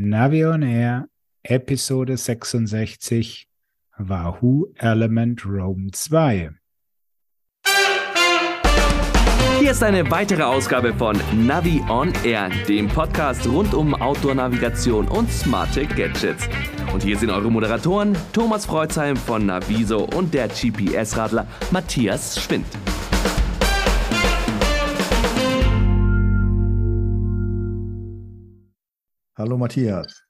Navi on Air, Episode 66, Wahoo Element Rome 2. Hier ist eine weitere Ausgabe von Navi on Air, dem Podcast rund um Outdoor-Navigation und smarte Gadgets. Und hier sind eure Moderatoren Thomas Freuzheim von Naviso und der GPS-Radler Matthias Schwind. Hallo Matthias.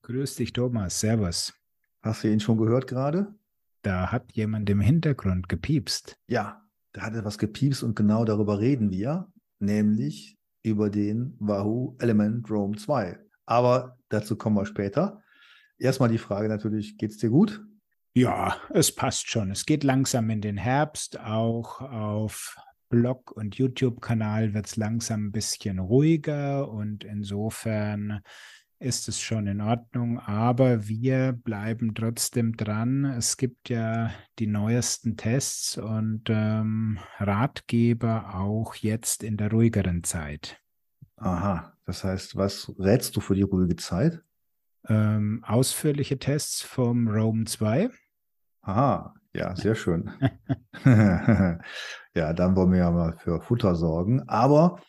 Grüß dich, Thomas. Servus. Hast du ihn schon gehört gerade? Da hat jemand im Hintergrund gepiepst. Ja, da hat etwas gepiepst und genau darüber reden wir, nämlich über den Wahoo Element Roam 2. Aber dazu kommen wir später. Erstmal die Frage natürlich, geht's dir gut? Ja, es passt schon. Es geht langsam in den Herbst. Auch auf Blog und YouTube-Kanal wird es langsam ein bisschen ruhiger und insofern ist es schon in Ordnung, aber wir bleiben trotzdem dran. Es gibt ja die neuesten Tests und ähm, Ratgeber auch jetzt in der ruhigeren Zeit. Aha, das heißt, was rätst du für die ruhige Zeit? Ähm, ausführliche Tests vom Rome 2. Aha, ja, sehr schön. ja, dann wollen wir ja mal für Futter sorgen. Aber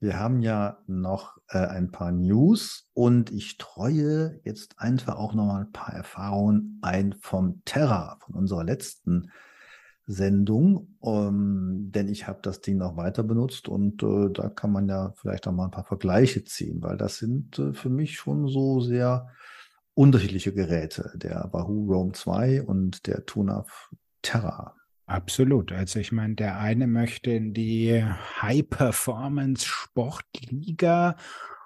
wir haben ja noch äh, ein paar News und ich treue jetzt einfach auch noch mal ein paar Erfahrungen ein vom Terra, von unserer letzten Sendung, um, denn ich habe das Ding noch weiter benutzt und äh, da kann man ja vielleicht auch mal ein paar Vergleiche ziehen, weil das sind äh, für mich schon so sehr unterschiedliche Geräte, der Wahoo Roam 2 und der Tunaf Terra. Absolut. Also ich meine, der eine möchte in die High-Performance-Sportliga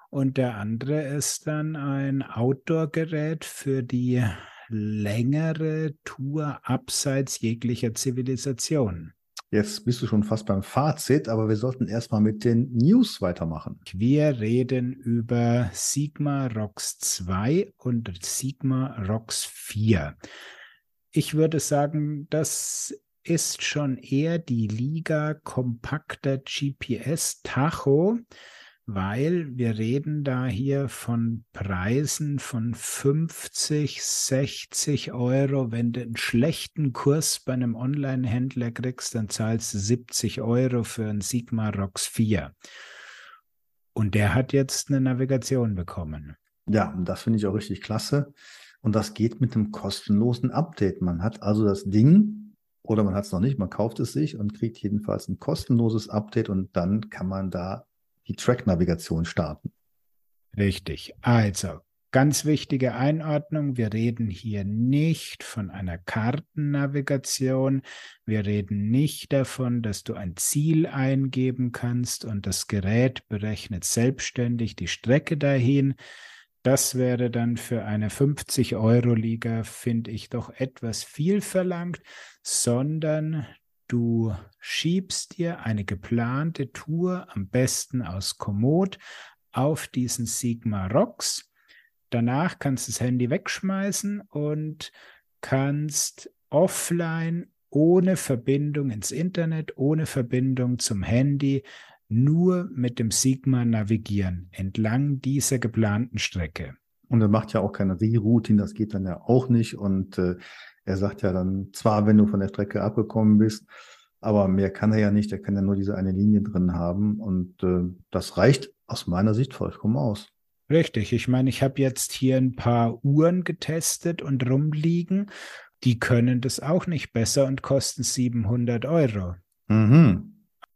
und der andere ist dann ein Outdoor-Gerät für die längere Tour abseits jeglicher Zivilisation. Jetzt bist du schon fast beim Fazit, aber wir sollten erstmal mit den News weitermachen. Wir reden über Sigma ROX 2 und Sigma ROX 4. Ich würde sagen, das ist schon eher die Liga kompakter GPS-Tacho, weil wir reden da hier von Preisen von 50, 60 Euro. Wenn du einen schlechten Kurs bei einem Online-Händler kriegst, dann zahlst du 70 Euro für einen Sigma ROX 4. Und der hat jetzt eine Navigation bekommen. Ja, und das finde ich auch richtig klasse. Und das geht mit einem kostenlosen Update. Man hat also das Ding oder man hat es noch nicht, man kauft es sich und kriegt jedenfalls ein kostenloses Update und dann kann man da die Track-Navigation starten. Richtig. Also, ganz wichtige Einordnung. Wir reden hier nicht von einer Kartennavigation. Wir reden nicht davon, dass du ein Ziel eingeben kannst und das Gerät berechnet selbstständig die Strecke dahin. Das wäre dann für eine 50-Euro-Liga, finde ich, doch etwas viel verlangt, sondern du schiebst dir eine geplante Tour, am besten aus Komoot, auf diesen Sigma Rocks. Danach kannst du das Handy wegschmeißen und kannst offline ohne Verbindung ins Internet, ohne Verbindung zum Handy nur mit dem Sigma navigieren entlang dieser geplanten Strecke. Und er macht ja auch keine Rerouting, das geht dann ja auch nicht. Und äh, er sagt ja dann zwar, wenn du von der Strecke abgekommen bist, aber mehr kann er ja nicht. Er kann ja nur diese eine Linie drin haben. Und äh, das reicht aus meiner Sicht vollkommen aus. Richtig. Ich meine, ich habe jetzt hier ein paar Uhren getestet und rumliegen. Die können das auch nicht besser und kosten 700 Euro. Mhm.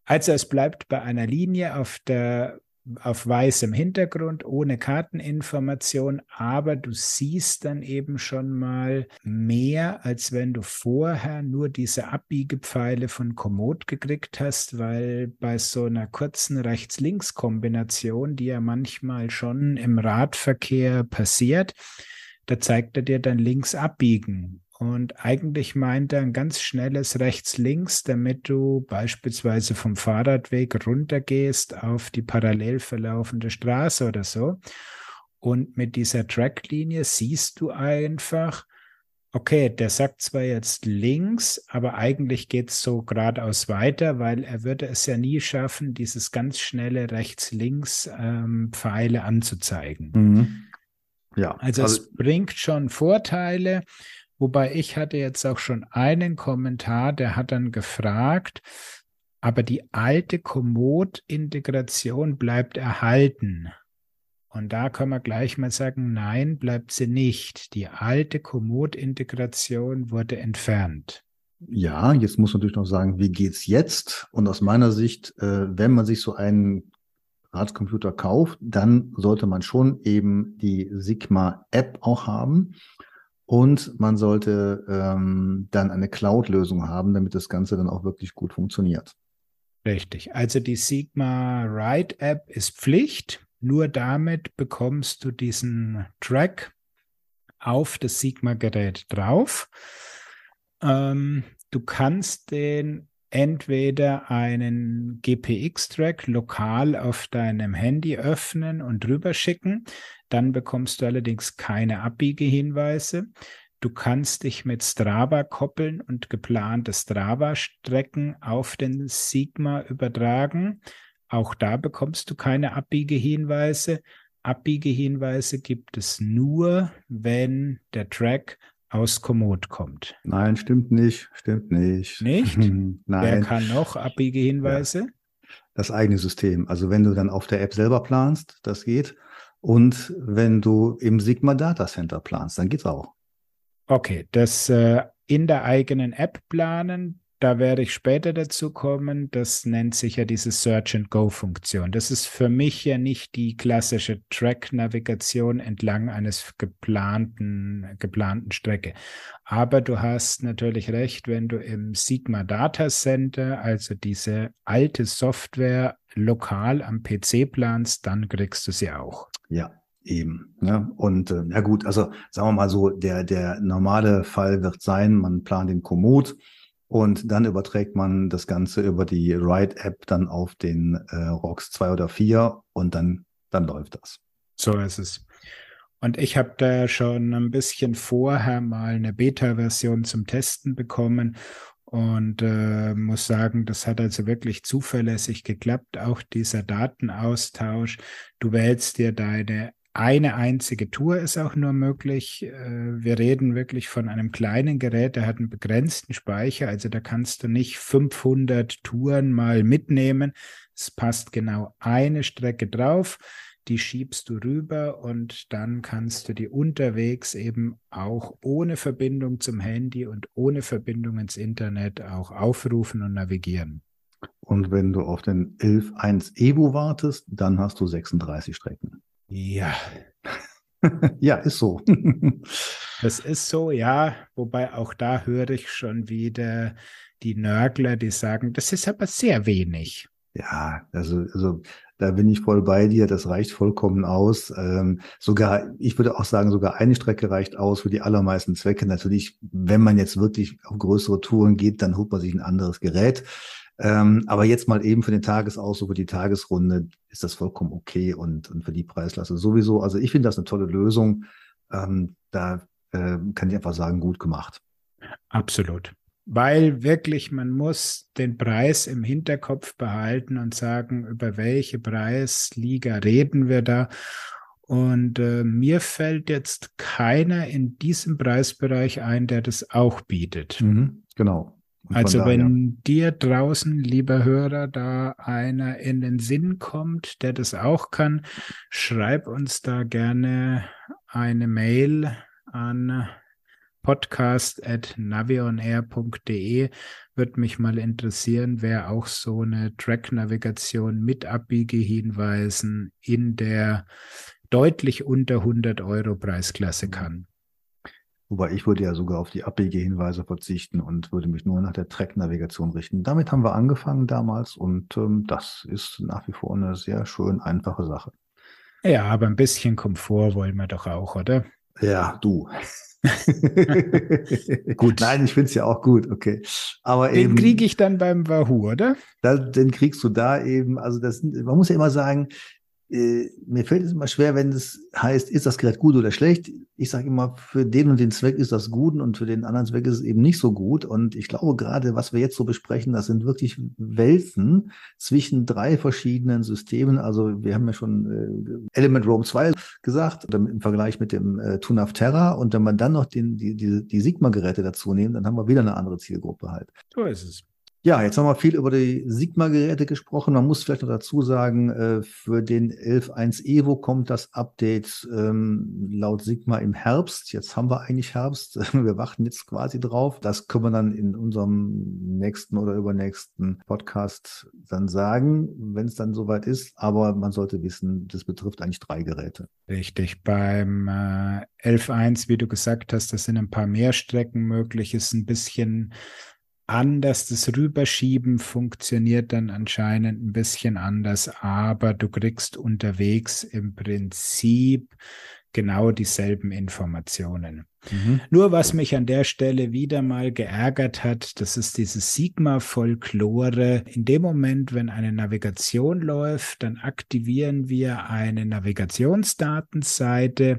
Also es bleibt bei einer Linie auf der auf weißem Hintergrund ohne Karteninformation, aber du siehst dann eben schon mal mehr, als wenn du vorher nur diese Abbiegepfeile von Komoot gekriegt hast, weil bei so einer kurzen Rechts-Links-Kombination, die ja manchmal schon im Radverkehr passiert, da zeigt er dir dann links abbiegen. Und eigentlich meint er ein ganz schnelles Rechts-Links, damit du beispielsweise vom Fahrradweg runtergehst auf die parallel verlaufende Straße oder so. Und mit dieser Tracklinie siehst du einfach, okay, der sagt zwar jetzt links, aber eigentlich geht es so geradeaus weiter, weil er würde es ja nie schaffen, dieses ganz schnelle Rechts-Links-Pfeile ähm, anzuzeigen. Mhm. Ja. Also, also es bringt schon Vorteile. Wobei ich hatte jetzt auch schon einen Kommentar, der hat dann gefragt, aber die alte Komoot-Integration bleibt erhalten. Und da können wir gleich mal sagen, nein, bleibt sie nicht. Die alte Komoot-Integration wurde entfernt. Ja, jetzt muss man natürlich noch sagen, wie geht's jetzt? Und aus meiner Sicht, äh, wenn man sich so einen Ratscomputer kauft, dann sollte man schon eben die Sigma-App auch haben. Und man sollte ähm, dann eine Cloud-Lösung haben, damit das Ganze dann auch wirklich gut funktioniert. Richtig. Also die Sigma Write App ist Pflicht. Nur damit bekommst du diesen Track auf das Sigma-Gerät drauf. Ähm, du kannst den entweder einen GPX-Track lokal auf deinem Handy öffnen und rüberschicken. Dann bekommst du allerdings keine Abbiegehinweise. Du kannst dich mit Strava koppeln und geplante Strava-Strecken auf den Sigma übertragen. Auch da bekommst du keine Abbiegehinweise. Abbiegehinweise gibt es nur, wenn der Track aus Komoot kommt. Nein, stimmt nicht, stimmt nicht. Nicht? Nein. Wer kann noch Abbiegehinweise? Ja. Das eigene System. Also wenn du dann auf der App selber planst, das geht. Und wenn du im Sigma Data Center planst, dann geht's auch. Okay, das äh, in der eigenen App planen, da werde ich später dazu kommen. Das nennt sich ja diese Search-and-Go-Funktion. Das ist für mich ja nicht die klassische Track-Navigation entlang eines geplanten, geplanten Strecke. Aber du hast natürlich recht, wenn du im Sigma Data Center, also diese alte Software, lokal am PC planst, dann kriegst du sie auch. Ja, Eben. Ne? Und äh, ja gut, also sagen wir mal so, der, der normale Fall wird sein, man plant den Komoot und dann überträgt man das Ganze über die Ride-App dann auf den äh, ROX 2 oder 4 und dann, dann läuft das. So ist es. Und ich habe da schon ein bisschen vorher mal eine Beta-Version zum Testen bekommen und äh, muss sagen, das hat also wirklich zuverlässig geklappt, auch dieser Datenaustausch. Du wählst dir deine eine einzige Tour ist auch nur möglich. Äh, wir reden wirklich von einem kleinen Gerät, der hat einen begrenzten Speicher, also da kannst du nicht 500 Touren mal mitnehmen. Es passt genau eine Strecke drauf, die schiebst du rüber und dann kannst du die unterwegs eben auch ohne Verbindung zum Handy und ohne Verbindung ins Internet auch aufrufen und navigieren. Und wenn du auf den 11.1 Evo wartest, dann hast du 36 Strecken. Ja. ja, ist so. das ist so, ja. Wobei auch da höre ich schon wieder die Nörgler, die sagen, das ist aber sehr wenig. Ja, also, also da bin ich voll bei dir. Das reicht vollkommen aus. Ähm, sogar, ich würde auch sagen, sogar eine Strecke reicht aus für die allermeisten Zwecke. Natürlich, wenn man jetzt wirklich auf größere Touren geht, dann holt man sich ein anderes Gerät. Ähm, aber jetzt mal eben für den Tagesausflug, für die Tagesrunde ist das vollkommen okay und, und für die Preisklasse sowieso. Also ich finde das eine tolle Lösung. Ähm, da äh, kann ich einfach sagen, gut gemacht. Absolut. Weil wirklich, man muss den Preis im Hinterkopf behalten und sagen, über welche Preisliga reden wir da. Und äh, mir fällt jetzt keiner in diesem Preisbereich ein, der das auch bietet. Mhm, genau. Also wenn dir draußen, lieber Hörer, da einer in den Sinn kommt, der das auch kann, schreib uns da gerne eine Mail an podcast.navionair.de. Würde mich mal interessieren, wer auch so eine Track-Navigation mit Abbiegehinweisen in der deutlich unter 100 Euro Preisklasse kann. Wobei ich würde ja sogar auf die Abbiegehinweise verzichten und würde mich nur nach der Track-Navigation richten. Damit haben wir angefangen damals und ähm, das ist nach wie vor eine sehr schön einfache Sache. Ja, aber ein bisschen Komfort wollen wir doch auch, oder? Ja, du. gut. Nein, ich finde es ja auch gut, okay. Aber den kriege ich dann beim Wahoo, oder? Da, den kriegst du da eben, also das, man muss ja immer sagen, äh, mir fällt es immer schwer, wenn es heißt, ist das Gerät gut oder schlecht? ich sage immer, für den und den Zweck ist das gut und für den anderen Zweck ist es eben nicht so gut. Und ich glaube gerade, was wir jetzt so besprechen, das sind wirklich Welten zwischen drei verschiedenen Systemen. Also wir haben ja schon äh, Element Roam 2 gesagt, im Vergleich mit dem äh, Tunaf Terra. Und wenn man dann noch den, die, die, die Sigma-Geräte dazu nehmen, dann haben wir wieder eine andere Zielgruppe halt. So ist es. Ja, jetzt haben wir viel über die Sigma-Geräte gesprochen. Man muss vielleicht noch dazu sagen, äh, für den 11.1 Evo kommt das Update ähm, laut Sigma im Herbst. Jetzt haben wir eigentlich Herbst. Wir warten jetzt quasi drauf. Das können wir dann in unserem nächsten oder übernächsten Podcast dann sagen, wenn es dann soweit ist. Aber man sollte wissen, das betrifft eigentlich drei Geräte. Richtig. Beim äh, 11.1, wie du gesagt hast, das sind ein paar mehr Strecken möglich, ist ein bisschen anders. Das Rüberschieben funktioniert dann anscheinend ein bisschen anders, aber du kriegst unterwegs im Prinzip genau dieselben Informationen. Mhm. Nur was mich an der Stelle wieder mal geärgert hat, das ist diese Sigma-Folklore. In dem Moment, wenn eine Navigation läuft, dann aktivieren wir eine Navigationsdatenseite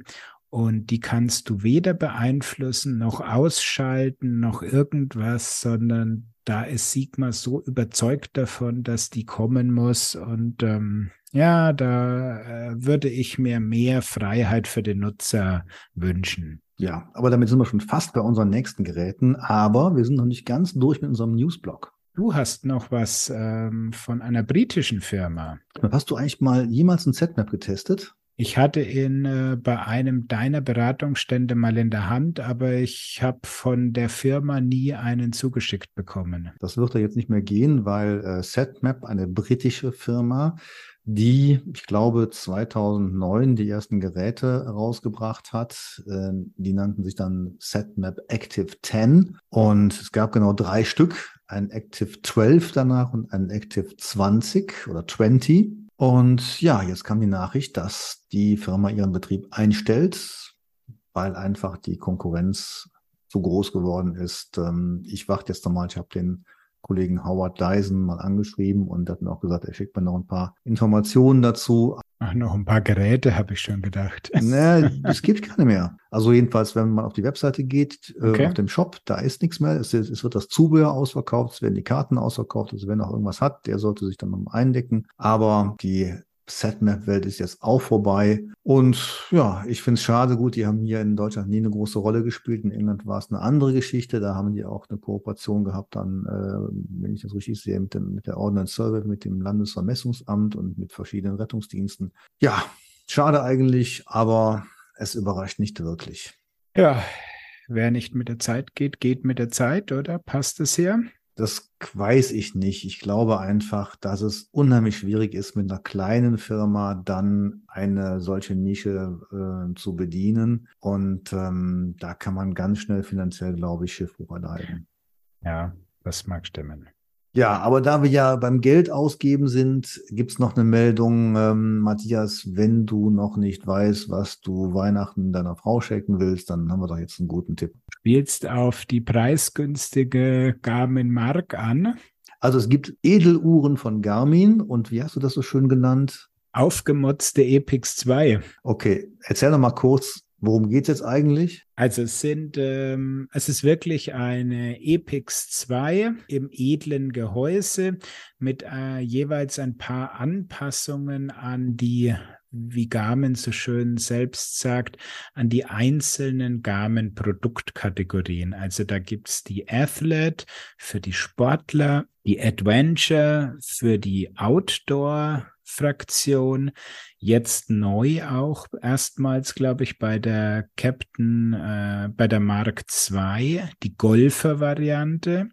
und die kannst du weder beeinflussen noch ausschalten noch irgendwas, sondern da ist Sigma so überzeugt davon, dass die kommen muss. Und ähm, ja, da äh, würde ich mir mehr Freiheit für den Nutzer wünschen. Ja, aber damit sind wir schon fast bei unseren nächsten Geräten. Aber wir sind noch nicht ganz durch mit unserem Newsblog. Du hast noch was ähm, von einer britischen Firma. Hast du eigentlich mal jemals ein Z-Map getestet? Ich hatte ihn äh, bei einem deiner Beratungsstände mal in der Hand, aber ich habe von der Firma nie einen zugeschickt bekommen. Das wird ja jetzt nicht mehr gehen, weil äh, SetMap, eine britische Firma, die, ich glaube, 2009 die ersten Geräte rausgebracht hat. Äh, die nannten sich dann SetMap Active 10 und es gab genau drei Stück, ein Active 12 danach und ein Active 20 oder 20. Und ja, jetzt kam die Nachricht, dass die Firma ihren Betrieb einstellt, weil einfach die Konkurrenz zu groß geworden ist. Ähm, ich warte jetzt nochmal, ich habe den Kollegen Howard Dyson mal angeschrieben und hat mir auch gesagt, er schickt mir noch ein paar Informationen dazu. Ach, noch ein paar Geräte, habe ich schon gedacht. Ne, es gibt keine mehr. Also jedenfalls, wenn man auf die Webseite geht, äh, okay. äh, auf dem Shop, da ist nichts mehr. Es, es, wird das Zubehör ausverkauft, es werden die Karten ausverkauft. Also wer noch irgendwas hat, der sollte sich dann noch eindecken. Aber die Setmap-Welt ist jetzt auch vorbei. Und ja, ich finde es schade. Gut, die haben hier in Deutschland nie eine große Rolle gespielt. In England war es eine andere Geschichte. Da haben die auch eine Kooperation gehabt, dann, äh, wenn ich das richtig sehe, mit, dem, mit der Ordnance Survey, mit dem Landesvermessungsamt und mit verschiedenen Rettungsdiensten. Ja, schade eigentlich, aber es überrascht nicht wirklich. Ja, wer nicht mit der Zeit geht, geht mit der Zeit, oder? Passt es hier? Das weiß ich nicht. Ich glaube einfach, dass es unheimlich schwierig ist, mit einer kleinen Firma dann eine solche Nische äh, zu bedienen. Und ähm, da kann man ganz schnell finanziell, glaube ich, Schiffbruch erleiden. Ja, das mag stimmen. Ja, aber da wir ja beim Geld ausgeben sind, gibt's noch eine Meldung, ähm, Matthias, wenn du noch nicht weißt, was du Weihnachten deiner Frau schenken willst, dann haben wir doch jetzt einen guten Tipp. Spielst auf die preisgünstige Garmin Mark an? Also es gibt Edeluhren von Garmin und wie hast du das so schön genannt? Aufgemotzte Epix 2. Okay, erzähl doch mal kurz, Worum geht es jetzt eigentlich? Also es sind, ähm, es ist wirklich eine Epix 2 im edlen Gehäuse mit äh, jeweils ein paar Anpassungen an die, wie Garmin so schön selbst sagt, an die einzelnen Garmin-Produktkategorien. Also da gibt's die Athlete für die Sportler, die Adventure für die Outdoor Fraktion. Jetzt neu auch erstmals, glaube ich, bei der Captain, äh, bei der Mark II, die Golfer-Variante.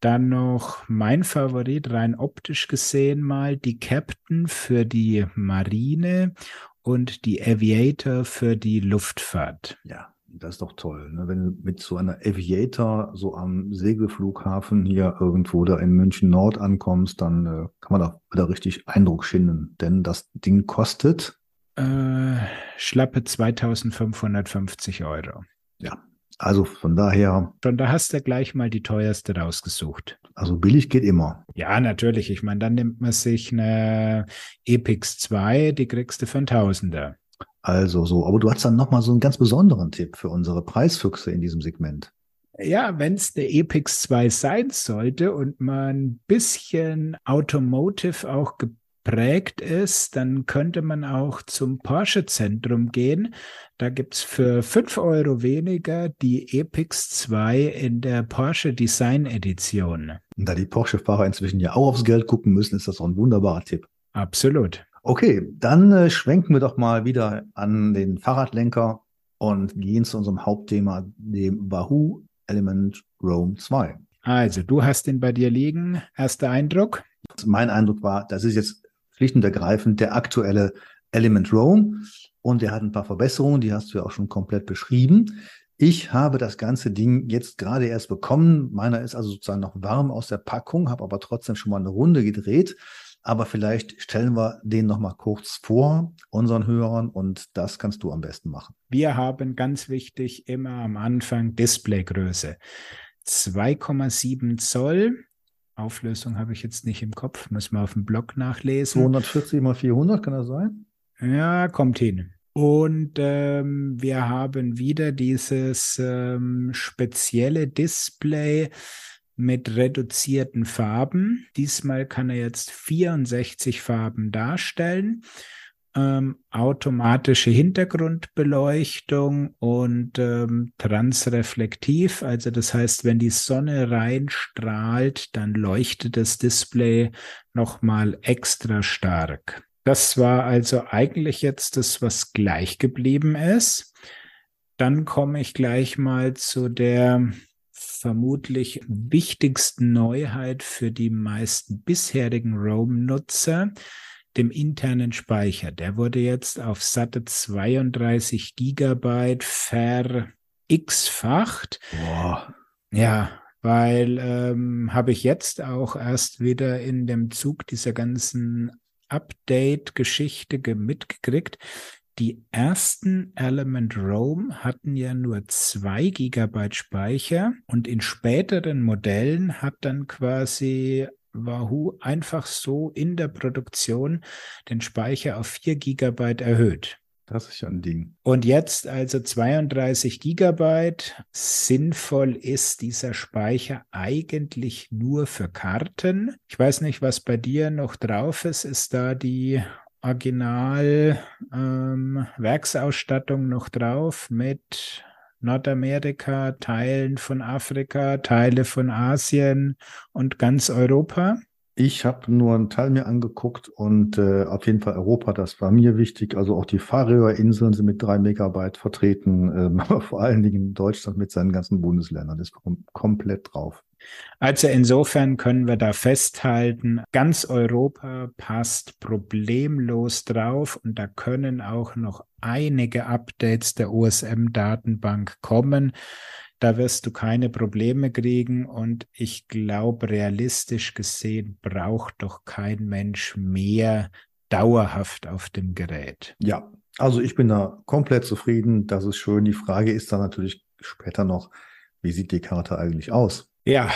Dann noch mein Favorit, rein optisch gesehen mal, die Captain für die Marine und die Aviator für die Luftfahrt. Ja, das ist doch toll. Ne? Wenn du mit so einer Aviator so am Segelflughafen hier irgendwo da in München Nord ankommst, dann äh, kann man da wieder richtig Eindruck schinden. Denn das Ding kostet äh, schlappe 2550 Euro. Ja, also von daher. Schon da hast du gleich mal die teuerste rausgesucht. Also billig geht immer. Ja, natürlich. Ich meine, dann nimmt man sich eine Epix 2, die kriegst du für einen Tausender. Also so, aber du hast dann nochmal so einen ganz besonderen Tipp für unsere Preisfüchse in diesem Segment. Ja, wenn es der Epix 2 sein sollte und man ein bisschen Automotive auch geprägt ist, dann könnte man auch zum Porsche-Zentrum gehen. Da gibt es für 5 Euro weniger die Epix 2 in der Porsche Design Edition. Und da die Porsche-Fahrer inzwischen ja auch aufs Geld gucken müssen, ist das auch ein wunderbarer Tipp. Absolut. Okay, dann äh, schwenken wir doch mal wieder an den Fahrradlenker und gehen zu unserem Hauptthema, dem Wahoo Element Roam 2. Also, du hast den bei dir liegen. Erster Eindruck? Mein Eindruck war, das ist jetzt schlicht und ergreifend der aktuelle Element Roam und der hat ein paar Verbesserungen, die hast du ja auch schon komplett beschrieben. Ich habe das ganze Ding jetzt gerade erst bekommen. Meiner ist also sozusagen noch warm aus der Packung, habe aber trotzdem schon mal eine Runde gedreht. Aber vielleicht stellen wir den noch mal kurz vor unseren Hörern und das kannst du am besten machen. Wir haben ganz wichtig immer am Anfang Displaygröße. 2,7 Zoll. Auflösung habe ich jetzt nicht im Kopf, muss man auf dem Blog nachlesen. 240 mal 400, kann das sein? Ja, kommt hin. Und ähm, wir haben wieder dieses ähm, spezielle Display mit reduzierten Farben. Diesmal kann er jetzt 64 Farben darstellen. Ähm, automatische Hintergrundbeleuchtung und ähm, transreflektiv. Also das heißt, wenn die Sonne reinstrahlt, dann leuchtet das Display nochmal extra stark. Das war also eigentlich jetzt das, was gleich geblieben ist. Dann komme ich gleich mal zu der vermutlich wichtigsten Neuheit für die meisten bisherigen Roam-Nutzer, dem internen Speicher. Der wurde jetzt auf satte 32 Gigabyte ver x-facht. Ja, weil ähm, habe ich jetzt auch erst wieder in dem Zug dieser ganzen Update-Geschichte mitgekriegt. Die ersten Element Roam hatten ja nur zwei Gigabyte Speicher und in späteren Modellen hat dann quasi Wahoo einfach so in der Produktion den Speicher auf vier Gigabyte erhöht. Das ist ja ein Ding. Und jetzt also 32 Gigabyte. Sinnvoll ist dieser Speicher eigentlich nur für Karten. Ich weiß nicht, was bei dir noch drauf ist. Ist da die Original ähm, Werksausstattung noch drauf mit Nordamerika, Teilen von Afrika, Teile von Asien und ganz Europa? Ich habe nur einen Teil mir angeguckt und äh, auf jeden Fall Europa, das war mir wichtig. Also auch die Färöerinseln sind mit drei Megabyte vertreten, ähm, aber vor allen Dingen Deutschland mit seinen ganzen Bundesländern ist kom komplett drauf. Also insofern können wir da festhalten, ganz Europa passt problemlos drauf und da können auch noch einige Updates der OSM-Datenbank kommen. Da wirst du keine Probleme kriegen und ich glaube, realistisch gesehen braucht doch kein Mensch mehr dauerhaft auf dem Gerät. Ja, also ich bin da komplett zufrieden. Das ist schön. Die Frage ist dann natürlich später noch, wie sieht die Karte eigentlich aus? Ja,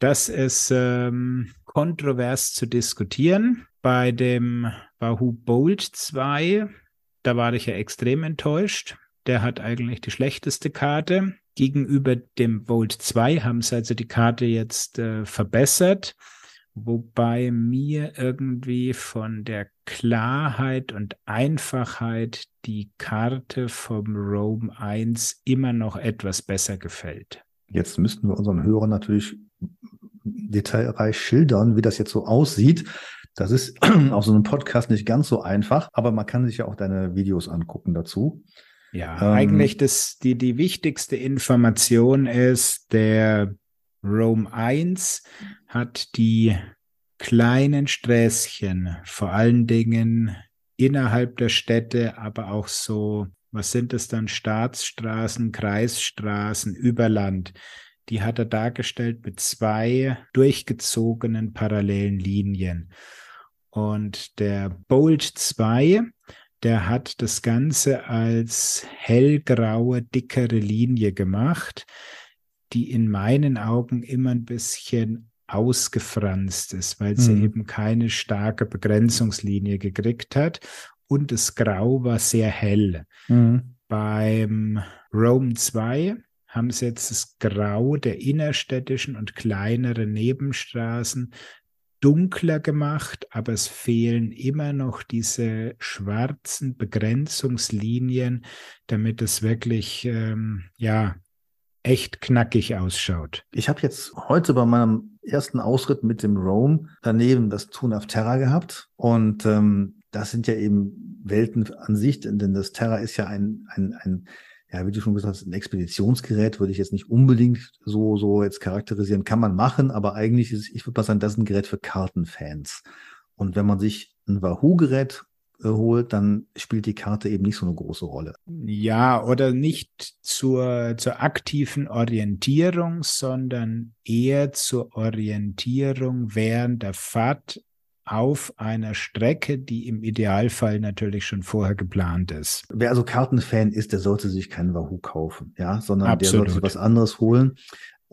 das ist ähm, kontrovers zu diskutieren. Bei dem Wahoo Bolt 2, da war ich ja extrem enttäuscht. Der hat eigentlich die schlechteste Karte. Gegenüber dem Bolt 2 haben sie also die Karte jetzt äh, verbessert, wobei mir irgendwie von der Klarheit und Einfachheit die Karte vom Roam 1 immer noch etwas besser gefällt. Jetzt müssten wir unseren Hörern natürlich detailreich schildern, wie das jetzt so aussieht. Das ist auf so einem Podcast nicht ganz so einfach, aber man kann sich ja auch deine Videos angucken dazu. Ja, ähm, eigentlich das, die, die wichtigste Information ist, der Rome 1 hat die kleinen Sträßchen, vor allen Dingen innerhalb der Städte, aber auch so was sind es dann, Staatsstraßen, Kreisstraßen, Überland, die hat er dargestellt mit zwei durchgezogenen parallelen Linien. Und der Bolt 2, der hat das Ganze als hellgraue, dickere Linie gemacht, die in meinen Augen immer ein bisschen ausgefranst ist, weil sie mhm. eben keine starke Begrenzungslinie gekriegt hat und das Grau war sehr hell. Mhm. Beim Rome 2 haben sie jetzt das Grau der innerstädtischen und kleineren Nebenstraßen dunkler gemacht, aber es fehlen immer noch diese schwarzen Begrenzungslinien, damit es wirklich ähm, ja echt knackig ausschaut. Ich habe jetzt heute bei meinem ersten Ausritt mit dem Rome daneben das Tun of Terra gehabt und ähm, das sind ja eben Welten an sich, denn das Terra ist ja ein, ein, ein ja, wie du schon gesagt hast, ein Expeditionsgerät würde ich jetzt nicht unbedingt so, so jetzt charakterisieren. Kann man machen, aber eigentlich ist, ich würde mal sagen, das ist ein Gerät für Kartenfans. Und wenn man sich ein Wahoo-Gerät äh, holt, dann spielt die Karte eben nicht so eine große Rolle. Ja, oder nicht zur, zur aktiven Orientierung, sondern eher zur Orientierung während der Fahrt auf einer Strecke, die im Idealfall natürlich schon vorher geplant ist. Wer also Kartenfan ist, der sollte sich keinen Wahoo kaufen, ja, sondern Absolut. der sollte sich was anderes holen.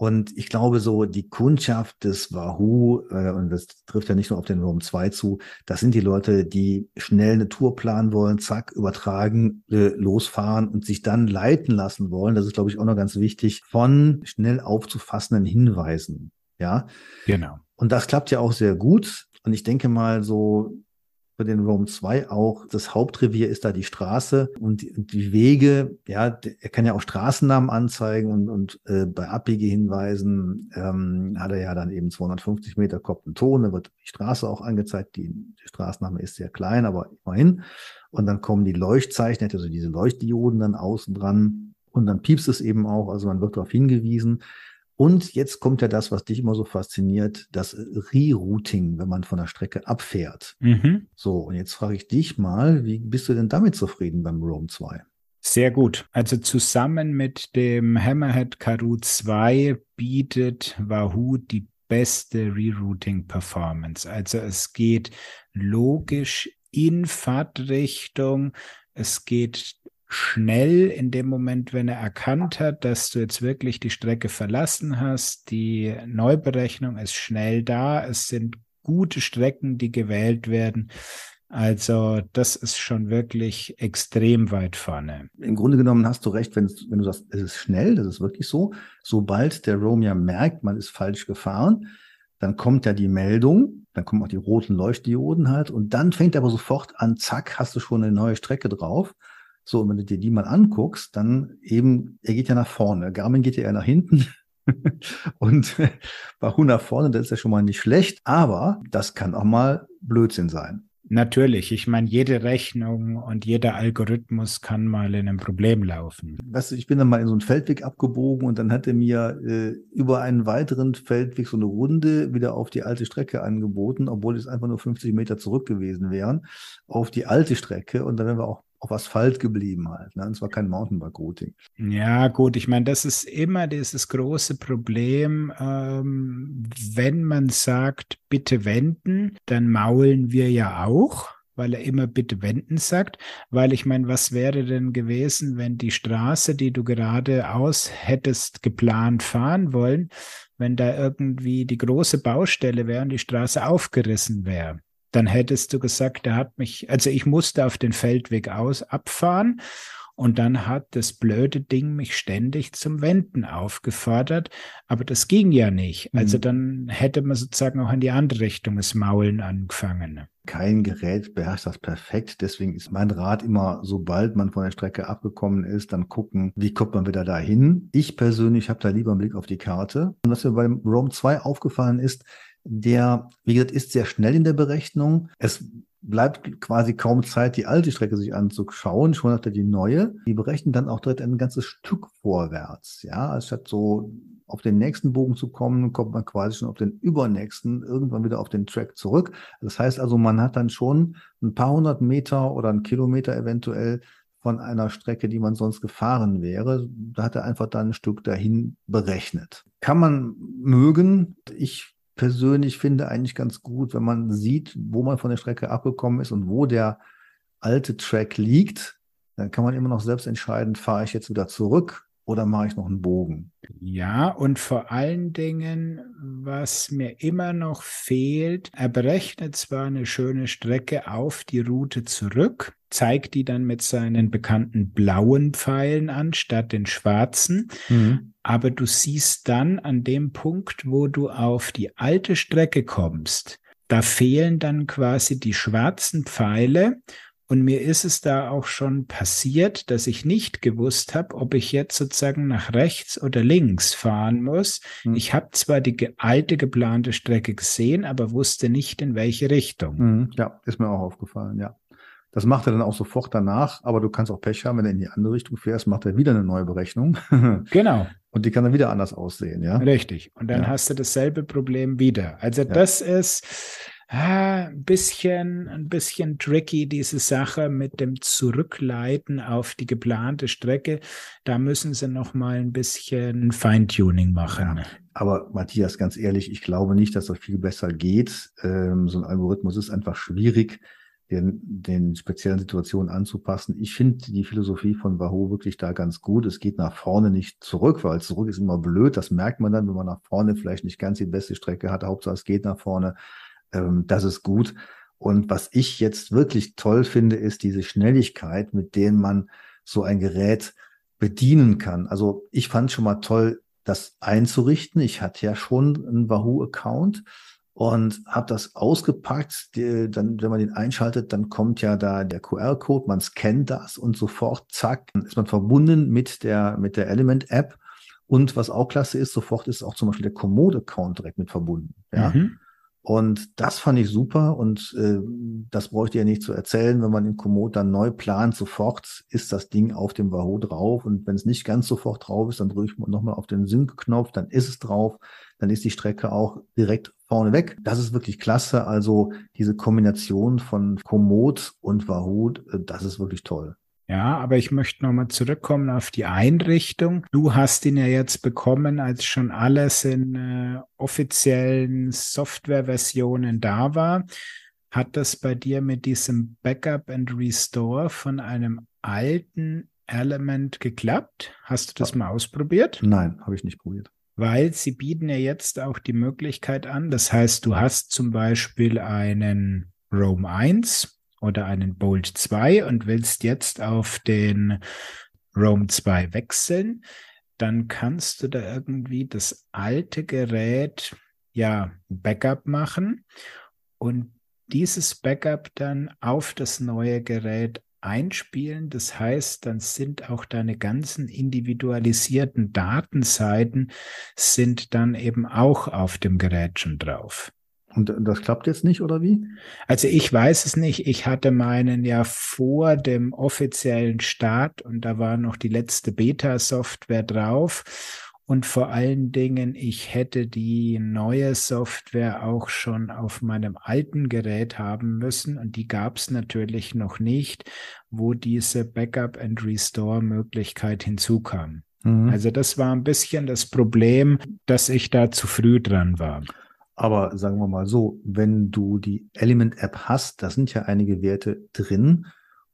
Und ich glaube, so die Kundschaft des Wahoo, äh, und das trifft ja nicht nur auf den Roam 2 zu, das sind die Leute, die schnell eine Tour planen wollen, zack, übertragen, äh, losfahren und sich dann leiten lassen wollen. Das ist, glaube ich, auch noch ganz wichtig, von schnell aufzufassenden Hinweisen. Ja. Genau. Und das klappt ja auch sehr gut. Und ich denke mal so für den Rome 2 auch, das Hauptrevier ist da die Straße und die, die Wege, ja, er kann ja auch Straßennamen anzeigen und, und äh, bei Abbiegehinweisen ähm, hat er ja dann eben 250 Meter Kopf und Ton, da wird die Straße auch angezeigt, die, die Straßenname ist sehr klein, aber immerhin. Und dann kommen die Leuchtzeichen, also diese Leuchtdioden dann außen dran und dann piepst es eben auch, also man wird darauf hingewiesen. Und jetzt kommt ja das, was dich immer so fasziniert, das Rerouting, wenn man von der Strecke abfährt. Mhm. So, und jetzt frage ich dich mal, wie bist du denn damit zufrieden beim Roam 2? Sehr gut. Also zusammen mit dem Hammerhead Karoo 2 bietet Wahoo die beste Rerouting-Performance. Also es geht logisch in Fahrtrichtung. Es geht schnell in dem Moment, wenn er erkannt hat, dass du jetzt wirklich die Strecke verlassen hast. Die Neuberechnung ist schnell da. Es sind gute Strecken, die gewählt werden. Also das ist schon wirklich extrem weit vorne. Im Grunde genommen hast du recht, wenn, wenn du sagst, es ist schnell, das ist wirklich so. Sobald der Roam ja merkt, man ist falsch gefahren, dann kommt ja die Meldung, dann kommen auch die roten Leuchtdioden halt und dann fängt er aber sofort an, zack, hast du schon eine neue Strecke drauf. So, und wenn du dir die mal anguckst, dann eben, er geht ja nach vorne. Garmin geht ja eher nach hinten. und Wahoo nach vorne, das ist ja schon mal nicht schlecht, aber das kann auch mal Blödsinn sein. Natürlich, ich meine, jede Rechnung und jeder Algorithmus kann mal in ein Problem laufen. Weißt du, ich bin dann mal in so einen Feldweg abgebogen und dann hat er mir äh, über einen weiteren Feldweg so eine Runde wieder auf die alte Strecke angeboten, obwohl es einfach nur 50 Meter zurück gewesen wären, auf die alte Strecke. Und dann wären wir auch auf Asphalt geblieben halt. Ne? Und zwar kein Mountainbike-Routing. Ja, gut, ich meine, das ist immer dieses große Problem, ähm, wenn man sagt, bitte wenden, dann maulen wir ja auch weil er immer bitte wenden sagt, weil ich meine, was wäre denn gewesen, wenn die Straße, die du gerade aus hättest geplant fahren wollen, wenn da irgendwie die große Baustelle wäre und die Straße aufgerissen wäre? Dann hättest du gesagt, er hat mich, also ich musste auf den Feldweg aus abfahren und dann hat das blöde Ding mich ständig zum Wenden aufgefordert, aber das ging ja nicht. Also mhm. dann hätte man sozusagen auch in die andere Richtung das Maulen angefangen. Kein Gerät beherrscht das perfekt. Deswegen ist mein Rat immer, sobald man von der Strecke abgekommen ist, dann gucken, wie kommt man wieder dahin. Ich persönlich habe da lieber einen Blick auf die Karte. Und was mir beim Roam 2 aufgefallen ist, der, wie gesagt, ist sehr schnell in der Berechnung. Es bleibt quasi kaum Zeit, die alte Strecke sich anzuschauen, schon hat er die neue. Die berechnen dann auch direkt ein ganzes Stück vorwärts. Ja, statt so auf den nächsten Bogen zu kommen, kommt man quasi schon auf den übernächsten, irgendwann wieder auf den Track zurück. Das heißt also, man hat dann schon ein paar hundert Meter oder einen Kilometer eventuell von einer Strecke, die man sonst gefahren wäre. Da hat er einfach dann ein Stück dahin berechnet. Kann man mögen. Ich persönlich finde eigentlich ganz gut, wenn man sieht, wo man von der Strecke abgekommen ist und wo der alte Track liegt. Dann kann man immer noch selbst entscheiden, fahre ich jetzt wieder zurück oder mache ich noch einen Bogen? Ja, und vor allen Dingen, was mir immer noch fehlt, er berechnet zwar eine schöne Strecke auf die Route zurück, zeigt die dann mit seinen bekannten blauen Pfeilen an statt den schwarzen, mhm. aber du siehst dann an dem Punkt, wo du auf die alte Strecke kommst, da fehlen dann quasi die schwarzen Pfeile und mir ist es da auch schon passiert, dass ich nicht gewusst habe, ob ich jetzt sozusagen nach rechts oder links fahren muss. Mhm. Ich habe zwar die alte geplante Strecke gesehen, aber wusste nicht, in welche Richtung. Mhm. Ja, ist mir auch aufgefallen, ja. Das macht er dann auch sofort danach, aber du kannst auch Pech haben, wenn er in die andere Richtung fährst, macht er wieder eine neue Berechnung. genau. Und die kann dann wieder anders aussehen, ja. Richtig. Und dann ja. hast du dasselbe Problem wieder. Also ja. das ist, ah, ein bisschen, ein bisschen tricky, diese Sache mit dem Zurückleiten auf die geplante Strecke. Da müssen sie noch mal ein bisschen Feintuning machen. Ja, aber Matthias, ganz ehrlich, ich glaube nicht, dass das viel besser geht. Ähm, so ein Algorithmus ist einfach schwierig, den, den speziellen Situationen anzupassen. Ich finde die Philosophie von Wahoo wirklich da ganz gut. Es geht nach vorne nicht zurück, weil zurück ist immer blöd. Das merkt man dann, wenn man nach vorne vielleicht nicht ganz die beste Strecke hat. Hauptsache es geht nach vorne. Ähm, das ist gut. Und was ich jetzt wirklich toll finde, ist diese Schnelligkeit, mit der man so ein Gerät bedienen kann. Also ich fand schon mal toll, das einzurichten. Ich hatte ja schon einen Wahoo-Account und habe das ausgepackt. Die, dann, wenn man den einschaltet, dann kommt ja da der QR-Code, man scannt das und sofort, zack, ist man verbunden mit der, mit der Element-App. Und was auch klasse ist, sofort ist auch zum Beispiel der Komoot-Account direkt mit verbunden. Ja. Mhm. Und das fand ich super und äh, das bräuchte ja nicht zu erzählen, wenn man in Komoot dann neu plant, sofort ist das Ding auf dem Wahoo drauf und wenn es nicht ganz sofort drauf ist, dann drücke ich nochmal auf den Sync-Knopf, dann ist es drauf, dann ist die Strecke auch direkt vorne weg. Das ist wirklich klasse, also diese Kombination von Komoot und Wahoo, äh, das ist wirklich toll. Ja, aber ich möchte nochmal zurückkommen auf die Einrichtung. Du hast ihn ja jetzt bekommen, als schon alles in äh, offiziellen Softwareversionen da war. Hat das bei dir mit diesem Backup and Restore von einem alten Element geklappt? Hast du das mal ausprobiert? Nein, habe ich nicht probiert. Weil sie bieten ja jetzt auch die Möglichkeit an. Das heißt, du hast zum Beispiel einen Roam 1 oder einen Bolt 2 und willst jetzt auf den Roam 2 wechseln, dann kannst du da irgendwie das alte Gerät ja Backup machen und dieses Backup dann auf das neue Gerät einspielen. Das heißt, dann sind auch deine ganzen individualisierten Datenseiten sind dann eben auch auf dem Gerät schon drauf. Und das klappt jetzt nicht, oder wie? Also ich weiß es nicht. Ich hatte meinen ja vor dem offiziellen Start und da war noch die letzte Beta-Software drauf. Und vor allen Dingen, ich hätte die neue Software auch schon auf meinem alten Gerät haben müssen und die gab es natürlich noch nicht, wo diese Backup and Restore Möglichkeit hinzukam. Mhm. Also das war ein bisschen das Problem, dass ich da zu früh dran war. Aber sagen wir mal so, wenn du die Element-App hast, da sind ja einige Werte drin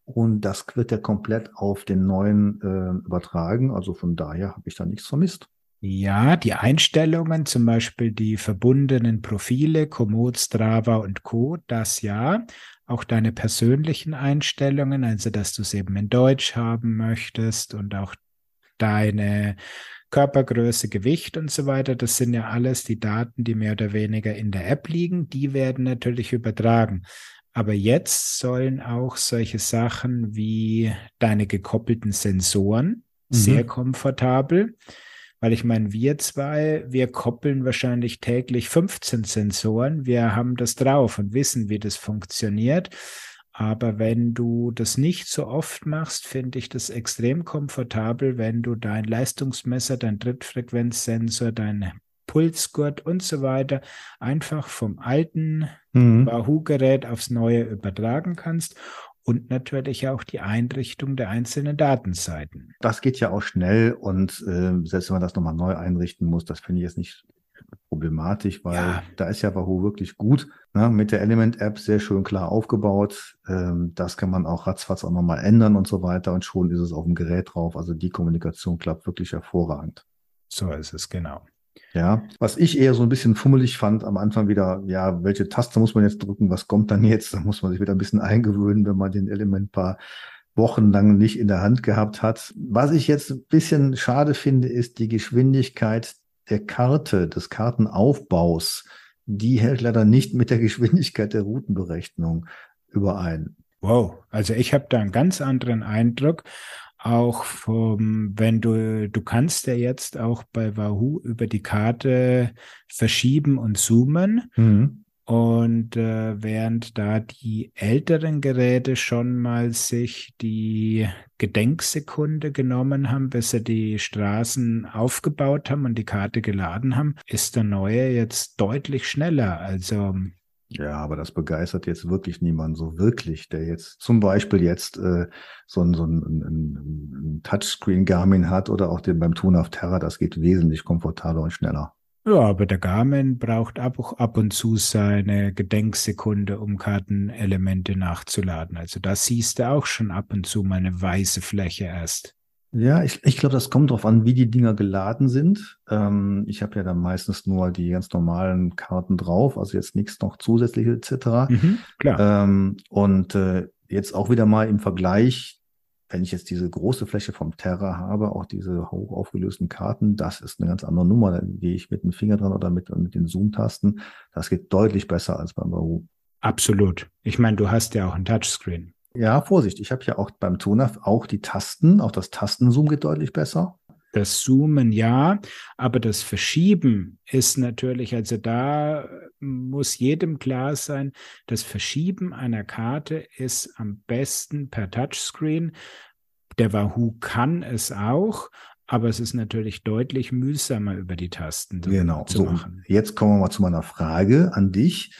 und das wird ja komplett auf den neuen äh, übertragen. Also von daher habe ich da nichts vermisst. Ja, die Einstellungen, zum Beispiel die verbundenen Profile, Komoot, Strava und Co., das ja. Auch deine persönlichen Einstellungen, also dass du es eben in Deutsch haben möchtest und auch deine Körpergröße, Gewicht und so weiter, das sind ja alles die Daten, die mehr oder weniger in der App liegen, die werden natürlich übertragen. Aber jetzt sollen auch solche Sachen wie deine gekoppelten Sensoren mhm. sehr komfortabel, weil ich meine, wir zwei, wir koppeln wahrscheinlich täglich 15 Sensoren, wir haben das drauf und wissen, wie das funktioniert. Aber wenn du das nicht so oft machst, finde ich das extrem komfortabel, wenn du dein Leistungsmesser, dein Trittfrequenzsensor, dein Pulsgurt und so weiter einfach vom alten mhm. Wahoo-Gerät aufs neue übertragen kannst und natürlich auch die Einrichtung der einzelnen Datenseiten. Das geht ja auch schnell und äh, selbst wenn man das nochmal neu einrichten muss, das finde ich jetzt nicht problematisch, weil ja. da ist ja Wahoo wirklich gut. Ne? Mit der Element-App sehr schön klar aufgebaut. Ähm, das kann man auch ratzfatz auch nochmal ändern und so weiter und schon ist es auf dem Gerät drauf. Also die Kommunikation klappt wirklich hervorragend. So ist es, genau. Ja, was ich eher so ein bisschen fummelig fand am Anfang wieder, ja, welche Taste muss man jetzt drücken, was kommt dann jetzt? Da muss man sich wieder ein bisschen eingewöhnen, wenn man den Element paar Wochen lang nicht in der Hand gehabt hat. Was ich jetzt ein bisschen schade finde, ist die Geschwindigkeit der Karte, des Kartenaufbaus. Die hält leider nicht mit der Geschwindigkeit der Routenberechnung überein. Wow, also ich habe da einen ganz anderen Eindruck. Auch vom, wenn du, du kannst ja jetzt auch bei Wahoo über die Karte verschieben und zoomen. Mhm. Und äh, während da die älteren Geräte schon mal sich die Gedenksekunde genommen haben, bis sie die Straßen aufgebaut haben und die Karte geladen haben, ist der neue jetzt deutlich schneller. Also ja, aber das begeistert jetzt wirklich niemand so wirklich, der jetzt zum Beispiel jetzt äh, so ein, so ein, ein, ein Touchscreen Garmin hat oder auch den beim Tun auf Terra, das geht wesentlich komfortabler und schneller. Ja, aber der Garmin braucht auch ab und zu seine Gedenksekunde, um Kartenelemente nachzuladen. Also da siehst du auch schon ab und zu mal eine weiße Fläche erst. Ja, ich, ich glaube, das kommt darauf an, wie die Dinger geladen sind. Ähm, ich habe ja dann meistens nur die ganz normalen Karten drauf, also jetzt nichts noch zusätzliche etc. Mhm, klar. Ähm, und äh, jetzt auch wieder mal im Vergleich wenn ich jetzt diese große Fläche vom Terra habe, auch diese hoch aufgelösten Karten, das ist eine ganz andere Nummer. Da gehe ich mit dem Finger dran oder mit, mit den Zoom-Tasten. Das geht deutlich besser als beim Wahoo. Absolut. Ich meine, du hast ja auch ein Touchscreen. Ja, Vorsicht. Ich habe ja auch beim Tonaf auch die Tasten. Auch das Tastenzoom geht deutlich besser. Das Zoomen ja, aber das Verschieben ist natürlich, also da muss jedem klar sein, das Verschieben einer Karte ist am besten per Touchscreen. Der Wahoo kann es auch, aber es ist natürlich deutlich mühsamer über die Tasten genau. zu so, machen. Jetzt kommen wir mal zu meiner Frage an dich,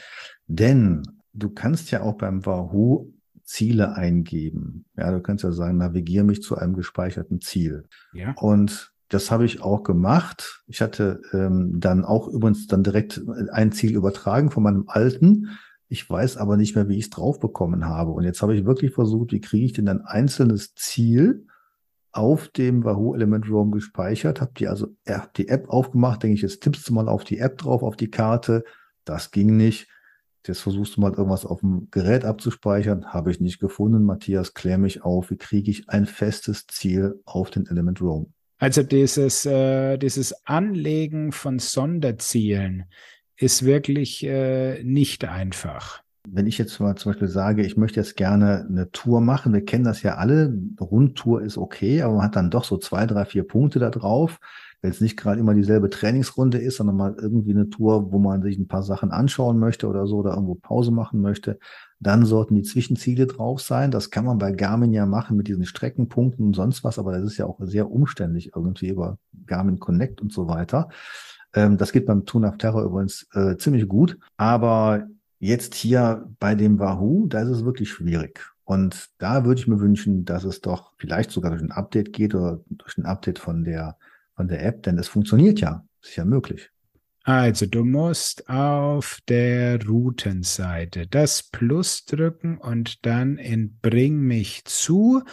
denn du kannst ja auch beim Wahoo Ziele eingeben. Ja, du kannst ja sagen, navigiere mich zu einem gespeicherten Ziel. Ja. Und das habe ich auch gemacht. Ich hatte ähm, dann auch übrigens dann direkt ein Ziel übertragen von meinem alten. Ich weiß aber nicht mehr, wie ich es drauf bekommen habe. Und jetzt habe ich wirklich versucht, wie kriege ich denn ein einzelnes Ziel auf dem Wahoo Element Roam gespeichert, habe die also hab die App aufgemacht, denke ich, jetzt tippst du mal auf die App drauf, auf die Karte. Das ging nicht. Jetzt versuchst du mal irgendwas auf dem Gerät abzuspeichern. Habe ich nicht gefunden. Matthias, klär mich auf. Wie kriege ich ein festes Ziel auf den Element Roam? Also dieses, äh, dieses Anlegen von Sonderzielen ist wirklich äh, nicht einfach. Wenn ich jetzt mal zum Beispiel sage, ich möchte jetzt gerne eine Tour machen, wir kennen das ja alle, Rundtour ist okay, aber man hat dann doch so zwei, drei, vier Punkte da drauf wenn es nicht gerade immer dieselbe Trainingsrunde ist, sondern mal irgendwie eine Tour, wo man sich ein paar Sachen anschauen möchte oder so oder irgendwo Pause machen möchte, dann sollten die Zwischenziele drauf sein. Das kann man bei Garmin ja machen mit diesen Streckenpunkten und sonst was, aber das ist ja auch sehr umständlich irgendwie über Garmin Connect und so weiter. Ähm, das geht beim Tune of Terror übrigens äh, ziemlich gut, aber jetzt hier bei dem Wahoo, da ist es wirklich schwierig. Und da würde ich mir wünschen, dass es doch vielleicht sogar durch ein Update geht oder durch ein Update von der von der App, denn es funktioniert ja. Ist ja möglich. Also du musst auf der Routenseite das Plus drücken und dann in Bring mich zu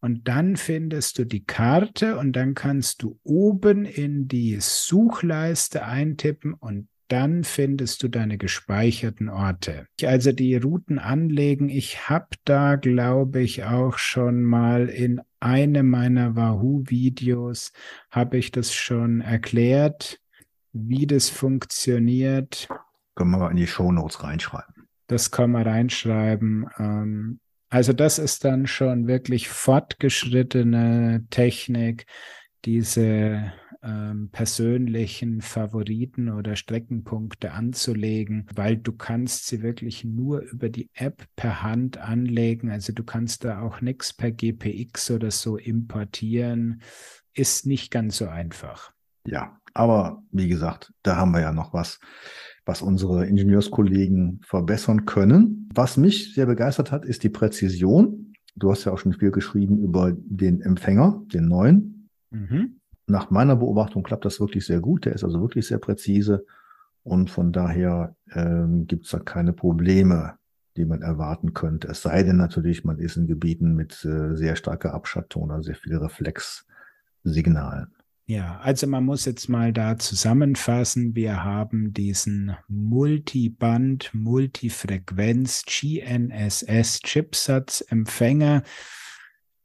und dann findest du die Karte und dann kannst du oben in die Suchleiste eintippen und dann findest du deine gespeicherten Orte. Also die Routen anlegen, ich habe da, glaube ich, auch schon mal in einem meiner Wahoo-Videos, habe ich das schon erklärt, wie das funktioniert. Können wir mal in die Show Notes reinschreiben. Das kann man reinschreiben. Ähm, also das ist dann schon wirklich fortgeschrittene Technik, diese ähm, persönlichen Favoriten oder Streckenpunkte anzulegen, weil du kannst sie wirklich nur über die App per Hand anlegen. Also du kannst da auch nichts per GPX oder so importieren. Ist nicht ganz so einfach. Ja, aber wie gesagt, da haben wir ja noch was, was unsere Ingenieurskollegen verbessern können. Was mich sehr begeistert hat, ist die Präzision. Du hast ja auch schon viel geschrieben über den Empfänger, den neuen. Mhm. Nach meiner Beobachtung klappt das wirklich sehr gut. Der ist also wirklich sehr präzise. Und von daher ähm, gibt es da keine Probleme, die man erwarten könnte. Es sei denn natürlich, man ist in Gebieten mit äh, sehr starker Abschattung oder sehr viel Reflexsignalen. Ja, also man muss jetzt mal da zusammenfassen. Wir haben diesen Multiband, Multifrequenz GNSS Chipsatz Empfänger.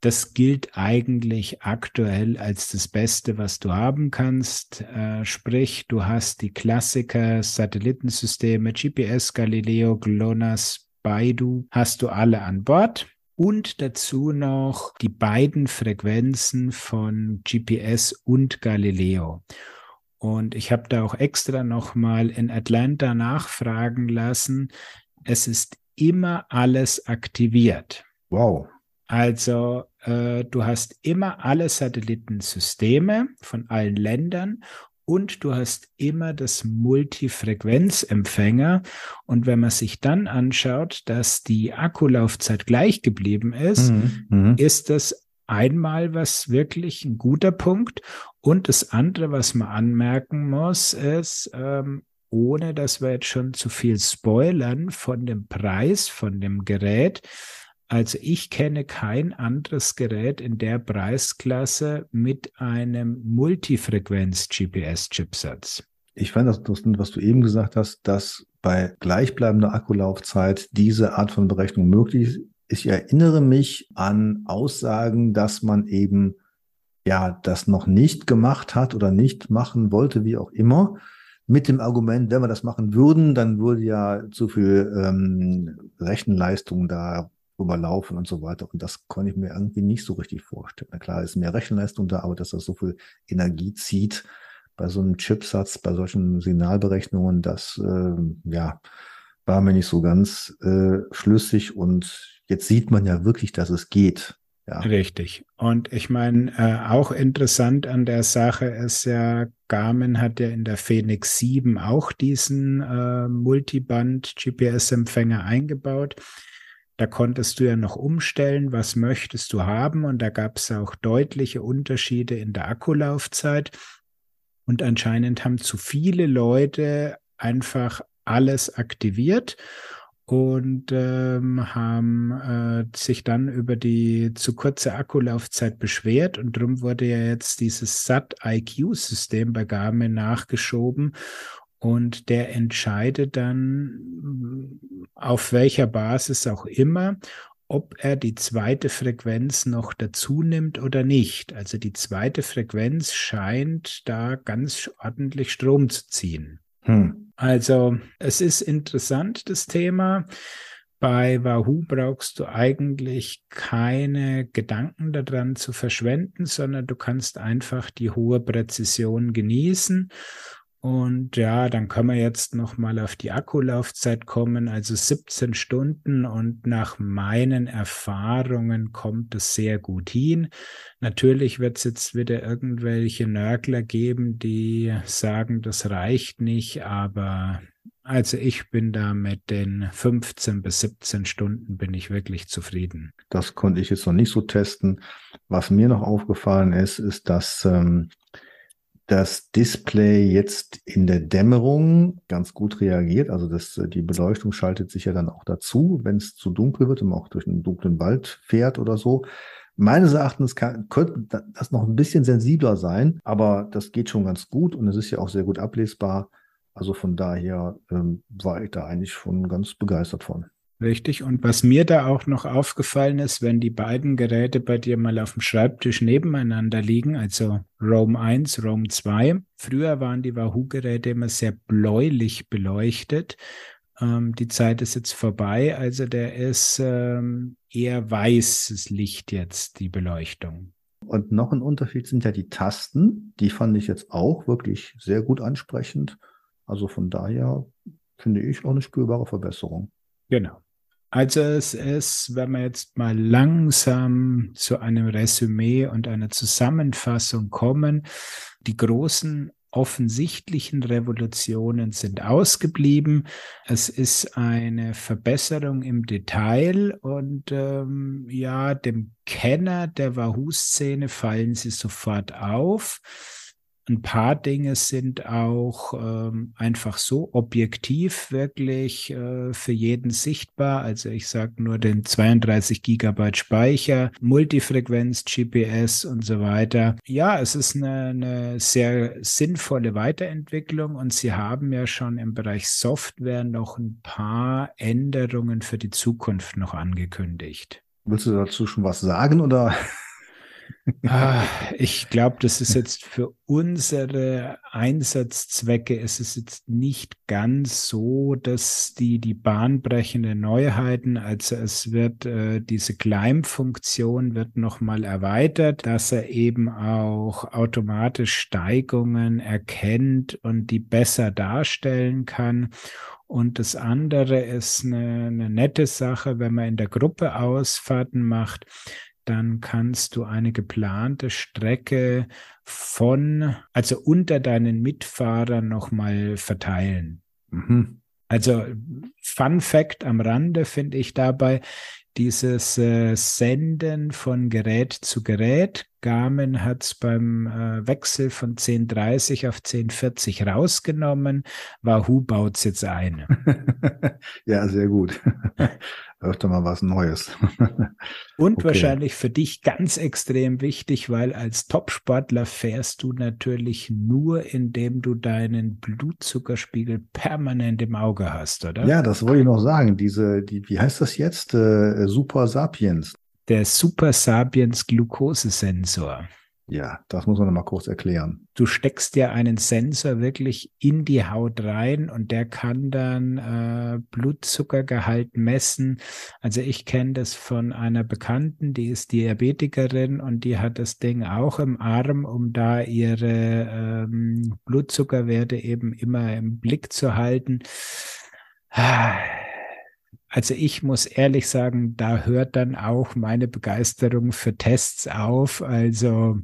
Das gilt eigentlich aktuell als das Beste, was du haben kannst. Äh, sprich, du hast die Klassiker, Satellitensysteme, GPS, Galileo, GLONASS, Baidu, hast du alle an Bord und dazu noch die beiden Frequenzen von GPS und Galileo. Und ich habe da auch extra nochmal in Atlanta nachfragen lassen. Es ist immer alles aktiviert. Wow. Also äh, du hast immer alle Satellitensysteme von allen Ländern und du hast immer das Multifrequenzempfänger. Und wenn man sich dann anschaut, dass die Akkulaufzeit gleich geblieben ist, mhm. mhm. ist das einmal was wirklich ein guter Punkt. Und das andere, was man anmerken muss, ist, ähm, ohne dass wir jetzt schon zu viel spoilern von dem Preis von dem Gerät, also ich kenne kein anderes Gerät in der Preisklasse mit einem Multifrequenz-GPS-Chipsatz. Ich fand das interessant, was du eben gesagt hast, dass bei gleichbleibender Akkulaufzeit diese Art von Berechnung möglich ist. Ich erinnere mich an Aussagen, dass man eben ja das noch nicht gemacht hat oder nicht machen wollte, wie auch immer, mit dem Argument, wenn wir das machen würden, dann würde ja zu viel ähm, Rechenleistung da überlaufen und so weiter. Und das konnte ich mir irgendwie nicht so richtig vorstellen. Na klar, ist mehr Rechenleistung da, aber dass das so viel Energie zieht bei so einem Chipsatz, bei solchen Signalberechnungen, das äh, ja, war mir nicht so ganz äh, schlüssig. Und jetzt sieht man ja wirklich, dass es geht. Ja. Richtig. Und ich meine, äh, auch interessant an der Sache ist ja, Garmin hat ja in der Phoenix 7 auch diesen äh, Multiband-GPS-Empfänger eingebaut. Da konntest du ja noch umstellen, was möchtest du haben. Und da gab es auch deutliche Unterschiede in der Akkulaufzeit. Und anscheinend haben zu viele Leute einfach alles aktiviert und ähm, haben äh, sich dann über die zu kurze Akkulaufzeit beschwert und darum wurde ja jetzt dieses SAT-IQ-System bei Garmin nachgeschoben und der entscheidet dann auf welcher Basis auch immer, ob er die zweite Frequenz noch dazu nimmt oder nicht. Also die zweite Frequenz scheint da ganz ordentlich Strom zu ziehen. Hm. Also es ist interessant, das Thema. Bei Wahoo brauchst du eigentlich keine Gedanken daran zu verschwenden, sondern du kannst einfach die hohe Präzision genießen und ja, dann können wir jetzt noch mal auf die Akkulaufzeit kommen, also 17 Stunden und nach meinen Erfahrungen kommt es sehr gut hin. Natürlich wird es jetzt wieder irgendwelche Nörgler geben, die sagen, das reicht nicht, aber also ich bin da mit den 15 bis 17 Stunden bin ich wirklich zufrieden. Das konnte ich jetzt noch nicht so testen. Was mir noch aufgefallen ist, ist, dass ähm, das Display jetzt in der Dämmerung ganz gut reagiert. Also das, die Beleuchtung schaltet sich ja dann auch dazu, wenn es zu dunkel wird und man auch durch einen dunklen Wald fährt oder so. Meines Erachtens kann, könnte das noch ein bisschen sensibler sein, aber das geht schon ganz gut und es ist ja auch sehr gut ablesbar. Also von daher ähm, war ich da eigentlich schon ganz begeistert von. Richtig. Und was mir da auch noch aufgefallen ist, wenn die beiden Geräte bei dir mal auf dem Schreibtisch nebeneinander liegen, also Roam 1, Roam 2. Früher waren die Wahoo-Geräte immer sehr bläulich beleuchtet. Ähm, die Zeit ist jetzt vorbei, also der ist ähm, eher weißes Licht jetzt, die Beleuchtung. Und noch ein Unterschied sind ja die Tasten. Die fand ich jetzt auch wirklich sehr gut ansprechend. Also von daher finde ich auch eine spürbare Verbesserung. Genau. Also es ist, wenn wir jetzt mal langsam zu einem Resümee und einer Zusammenfassung kommen, die großen offensichtlichen Revolutionen sind ausgeblieben. Es ist eine Verbesserung im Detail und ähm, ja, dem Kenner der Wahoo-Szene fallen sie sofort auf. Ein paar Dinge sind auch ähm, einfach so objektiv wirklich äh, für jeden sichtbar. Also ich sage nur den 32 Gigabyte Speicher, Multifrequenz, GPS und so weiter. Ja, es ist eine, eine sehr sinnvolle Weiterentwicklung und sie haben ja schon im Bereich Software noch ein paar Änderungen für die Zukunft noch angekündigt. Willst du dazu schon was sagen oder? Ah, ich glaube, das ist jetzt für unsere Einsatzzwecke, ist es jetzt nicht ganz so, dass die, die bahnbrechende Neuheiten, also es wird, äh, diese Climb-Funktion wird nochmal erweitert, dass er eben auch automatisch Steigungen erkennt und die besser darstellen kann. Und das andere ist eine, eine nette Sache, wenn man in der Gruppe Ausfahrten macht, dann kannst du eine geplante Strecke von, also unter deinen Mitfahrern nochmal verteilen. Mhm. Also Fun Fact am Rande finde ich dabei, dieses äh, Senden von Gerät zu Gerät. Garmin hat es beim äh, Wechsel von 1030 auf 1040 rausgenommen. Wahoo baut es jetzt ein. ja, sehr gut. Öfter mal was Neues. Und okay. wahrscheinlich für dich ganz extrem wichtig, weil als Topsportler fährst du natürlich nur, indem du deinen Blutzuckerspiegel permanent im Auge hast, oder? Ja, das wollte ich noch sagen. Diese, die, wie heißt das jetzt? Äh, Super Sapiens. Der Super Sapiens Glukosesensor. Ja, das muss man noch mal kurz erklären. Du steckst ja einen Sensor wirklich in die Haut rein und der kann dann äh, Blutzuckergehalt messen. Also ich kenne das von einer Bekannten, die ist Diabetikerin und die hat das Ding auch im Arm, um da ihre ähm, Blutzuckerwerte eben immer im Blick zu halten. Ah also ich muss ehrlich sagen, da hört dann auch meine Begeisterung für Tests auf. Also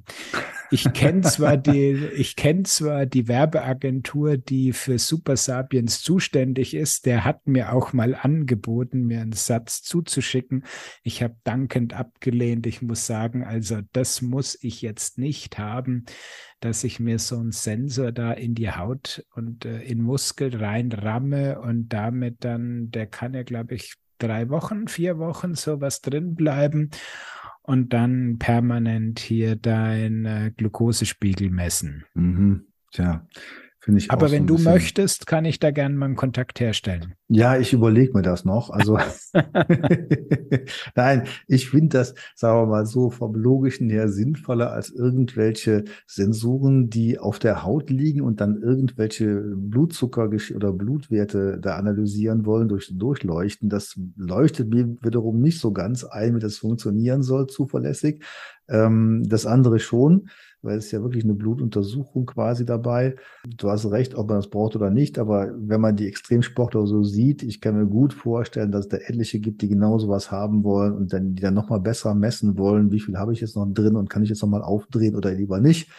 ich kenne zwar die, ich kenne zwar die Werbeagentur, die für Super Sapiens zuständig ist. Der hat mir auch mal angeboten, mir einen Satz zuzuschicken. Ich habe dankend abgelehnt. Ich muss sagen, also das muss ich jetzt nicht haben, dass ich mir so einen Sensor da in die Haut und äh, in Muskel reinramme und damit dann, der kann ja, glaube ich, drei Wochen, vier Wochen sowas drin bleiben und dann permanent hier dein äh, Glukosespiegel messen. Mhm. Tja, Finde ich Aber wenn so du bisschen... möchtest, kann ich da gerne mal einen Kontakt herstellen. Ja, ich überlege mir das noch. Also nein, ich finde das, sagen wir mal so, vom Logischen her sinnvoller als irgendwelche Sensoren, die auf der Haut liegen und dann irgendwelche Blutzucker oder Blutwerte da analysieren wollen durch Durchleuchten. Das leuchtet mir wiederum nicht so ganz ein, wie das funktionieren soll, zuverlässig. Ähm, das andere schon weil es ja wirklich eine Blutuntersuchung quasi dabei. Du hast recht, ob man das braucht oder nicht, aber wenn man die Extremsportler so sieht, ich kann mir gut vorstellen, dass es da etliche gibt, die genau sowas haben wollen und dann die dann nochmal besser messen wollen, wie viel habe ich jetzt noch drin und kann ich jetzt nochmal aufdrehen oder lieber nicht.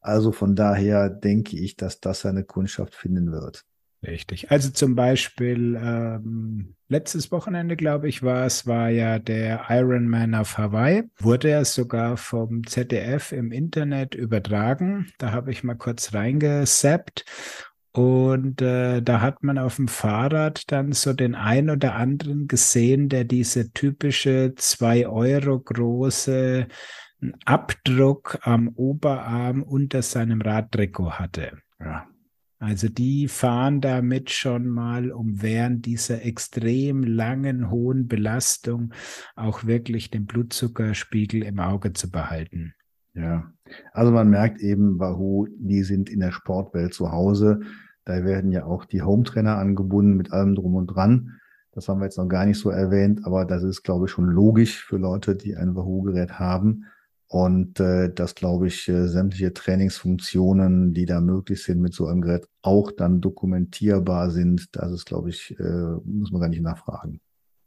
Also von daher denke ich, dass das seine Kundschaft finden wird. Richtig. Also zum Beispiel ähm, letztes Wochenende, glaube ich, war es, war ja der Ironman auf Hawaii. Wurde ja sogar vom ZDF im Internet übertragen. Da habe ich mal kurz reingesappt. Und äh, da hat man auf dem Fahrrad dann so den ein oder anderen gesehen, der diese typische zwei Euro große Abdruck am Oberarm unter seinem Radtrikot hatte. Ja, also die fahren damit schon mal, um während dieser extrem langen, hohen Belastung auch wirklich den Blutzuckerspiegel im Auge zu behalten. Ja, also man merkt eben, Wahoo, die sind in der Sportwelt zu Hause. Da werden ja auch die Home-Trainer angebunden mit allem drum und dran. Das haben wir jetzt noch gar nicht so erwähnt, aber das ist, glaube ich, schon logisch für Leute, die ein Wahoo-Gerät haben. Und äh, dass, glaube ich, äh, sämtliche Trainingsfunktionen, die da möglich sind mit so einem Gerät, auch dann dokumentierbar sind. Das ist, glaube ich, äh, muss man gar nicht nachfragen.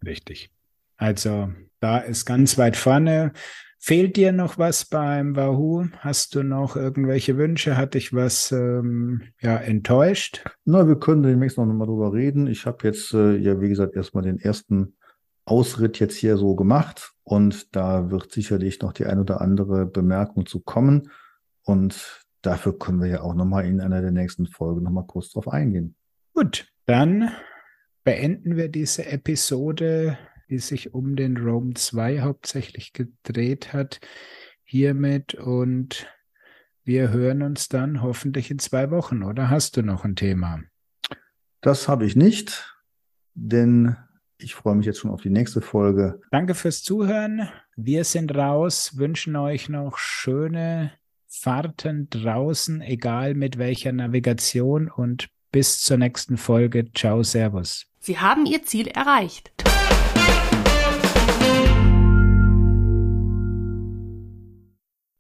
Richtig. Also da ist ganz weit vorne. Fehlt dir noch was beim Wahoo? Hast du noch irgendwelche Wünsche? Hat dich was ähm, ja, enttäuscht? Na, wir können demnächst noch mal drüber reden. Ich habe jetzt äh, ja, wie gesagt, erstmal den ersten Ausritt jetzt hier so gemacht und da wird sicherlich noch die ein oder andere Bemerkung zu kommen. Und dafür können wir ja auch nochmal in einer der nächsten Folgen nochmal kurz drauf eingehen. Gut, dann beenden wir diese Episode, die sich um den Rome 2 hauptsächlich gedreht hat, hiermit und wir hören uns dann hoffentlich in zwei Wochen, oder hast du noch ein Thema? Das habe ich nicht, denn ich freue mich jetzt schon auf die nächste Folge. Danke fürs Zuhören. Wir sind raus, wünschen euch noch schöne Fahrten draußen, egal mit welcher Navigation und bis zur nächsten Folge. Ciao, Servus. Sie haben Ihr Ziel erreicht.